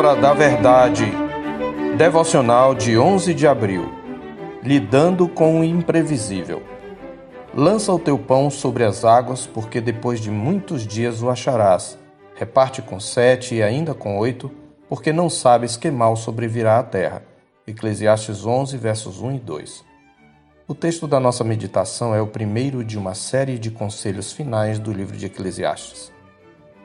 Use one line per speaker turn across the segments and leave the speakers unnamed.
Palavra da Verdade. Devocional de 11 de abril. Lidando com o imprevisível. Lança o teu pão sobre as águas, porque depois de muitos dias o acharás. Reparte com sete e ainda com oito, porque não sabes que mal sobrevirá à terra. Eclesiastes 11, versos 1 e 2. O texto da nossa meditação é o primeiro de uma série de conselhos finais do livro de Eclesiastes.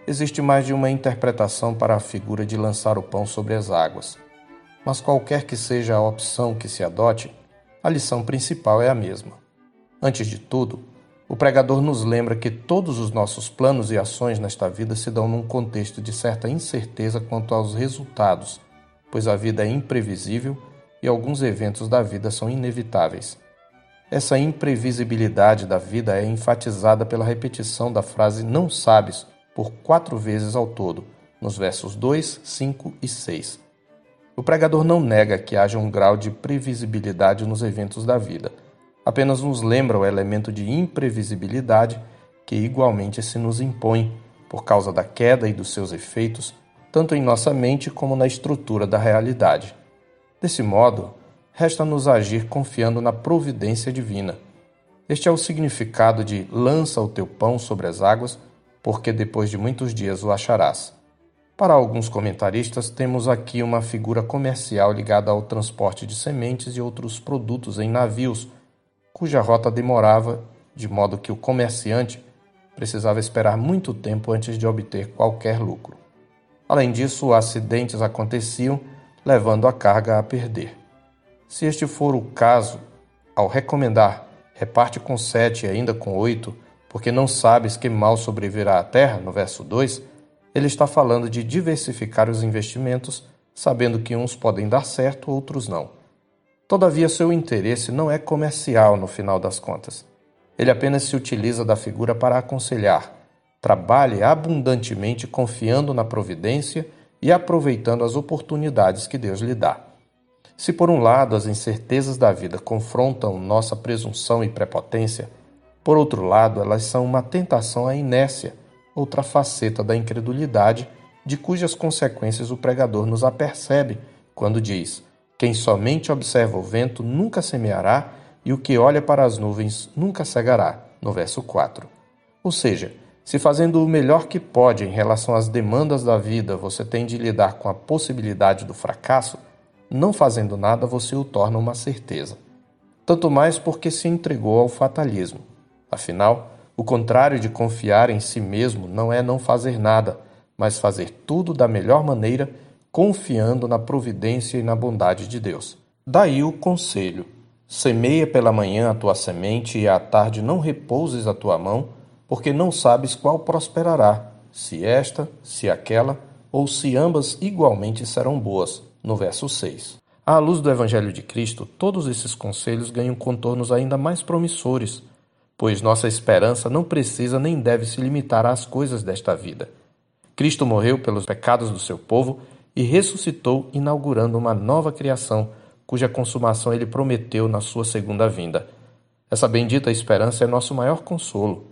Existe mais de uma interpretação para a figura de lançar o pão sobre as águas. Mas qualquer que seja a opção que se adote, a lição principal é a mesma. Antes de tudo, o pregador nos lembra que todos os nossos planos e ações nesta vida se dão num contexto de certa incerteza quanto aos resultados, pois a vida é imprevisível e alguns eventos da vida são inevitáveis. Essa imprevisibilidade da vida é enfatizada pela repetição da frase não sabes por quatro vezes ao todo, nos versos 2, 5 e 6. O pregador não nega que haja um grau de previsibilidade nos eventos da vida, apenas nos lembra o elemento de imprevisibilidade que igualmente se nos impõe por causa da queda e dos seus efeitos, tanto em nossa mente como na estrutura da realidade. Desse modo, resta-nos agir confiando na providência divina. Este é o significado de lança o teu pão sobre as águas porque depois de muitos dias o acharás. Para alguns comentaristas, temos aqui uma figura comercial ligada ao transporte de sementes e outros produtos em navios, cuja rota demorava, de modo que o comerciante precisava esperar muito tempo antes de obter qualquer lucro. Além disso, acidentes aconteciam, levando a carga a perder. Se este for o caso, ao recomendar reparte com sete e ainda com oito, porque não sabes que mal sobrevirá à terra, no verso 2, ele está falando de diversificar os investimentos, sabendo que uns podem dar certo, outros não. Todavia, seu interesse não é comercial no final das contas. Ele apenas se utiliza da figura para aconselhar. Trabalhe abundantemente confiando na providência e aproveitando as oportunidades que Deus lhe dá. Se por um lado as incertezas da vida confrontam nossa presunção e prepotência, por outro lado, elas são uma tentação à inércia, outra faceta da incredulidade, de cujas consequências o pregador nos apercebe quando diz: Quem somente observa o vento nunca semeará, e o que olha para as nuvens nunca cegará. No verso 4. Ou seja, se fazendo o melhor que pode em relação às demandas da vida você tem de lidar com a possibilidade do fracasso, não fazendo nada você o torna uma certeza. Tanto mais porque se entregou ao fatalismo. Afinal, o contrário de confiar em si mesmo não é não fazer nada, mas fazer tudo da melhor maneira, confiando na providência e na bondade de Deus. Daí o conselho: semeia pela manhã a tua semente e à tarde não repouses a tua mão, porque não sabes qual prosperará, se esta, se aquela, ou se ambas igualmente serão boas. No verso 6. À luz do Evangelho de Cristo, todos esses conselhos ganham contornos ainda mais promissores pois nossa esperança não precisa nem deve se limitar às coisas desta vida. Cristo morreu pelos pecados do seu povo e ressuscitou, inaugurando uma nova criação, cuja consumação ele prometeu na sua segunda vinda. Essa bendita esperança é nosso maior consolo.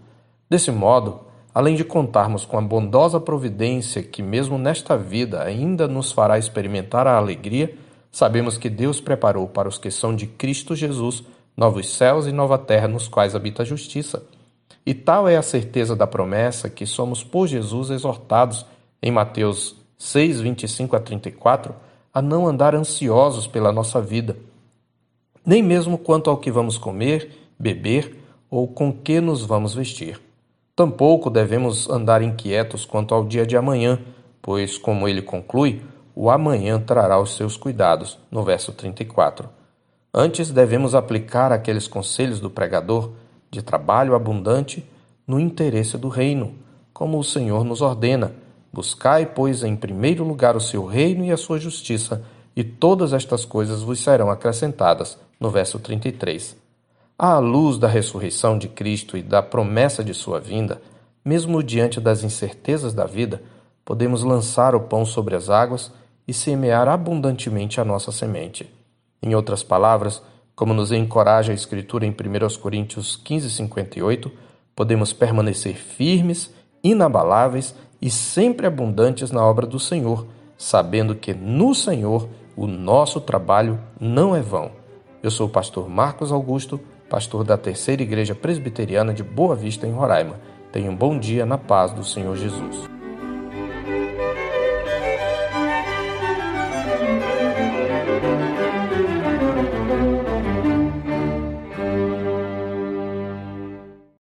Desse modo, além de contarmos com a bondosa providência que, mesmo nesta vida, ainda nos fará experimentar a alegria, sabemos que Deus preparou para os que são de Cristo Jesus novos céus e nova terra nos quais habita a justiça. E tal é a certeza da promessa que somos por Jesus exortados em Mateus 6, 25 a 34 a não andar ansiosos pela nossa vida, nem mesmo quanto ao que vamos comer, beber ou com que nos vamos vestir. Tampouco devemos andar inquietos quanto ao dia de amanhã, pois, como ele conclui, o amanhã trará os seus cuidados, no verso 34. Antes devemos aplicar aqueles conselhos do pregador de trabalho abundante no interesse do reino, como o Senhor nos ordena: Buscai, pois, em primeiro lugar o seu reino e a sua justiça, e todas estas coisas vos serão acrescentadas. No verso 33. À luz da ressurreição de Cristo e da promessa de sua vinda, mesmo diante das incertezas da vida, podemos lançar o pão sobre as águas e semear abundantemente a nossa semente. Em outras palavras, como nos encoraja a Escritura em 1 Coríntios 15, 58, podemos permanecer firmes, inabaláveis e sempre abundantes na obra do Senhor, sabendo que no Senhor o nosso trabalho não é vão. Eu sou o pastor Marcos Augusto, pastor da Terceira Igreja Presbiteriana de Boa Vista, em Roraima. Tenha um bom dia na paz do Senhor Jesus.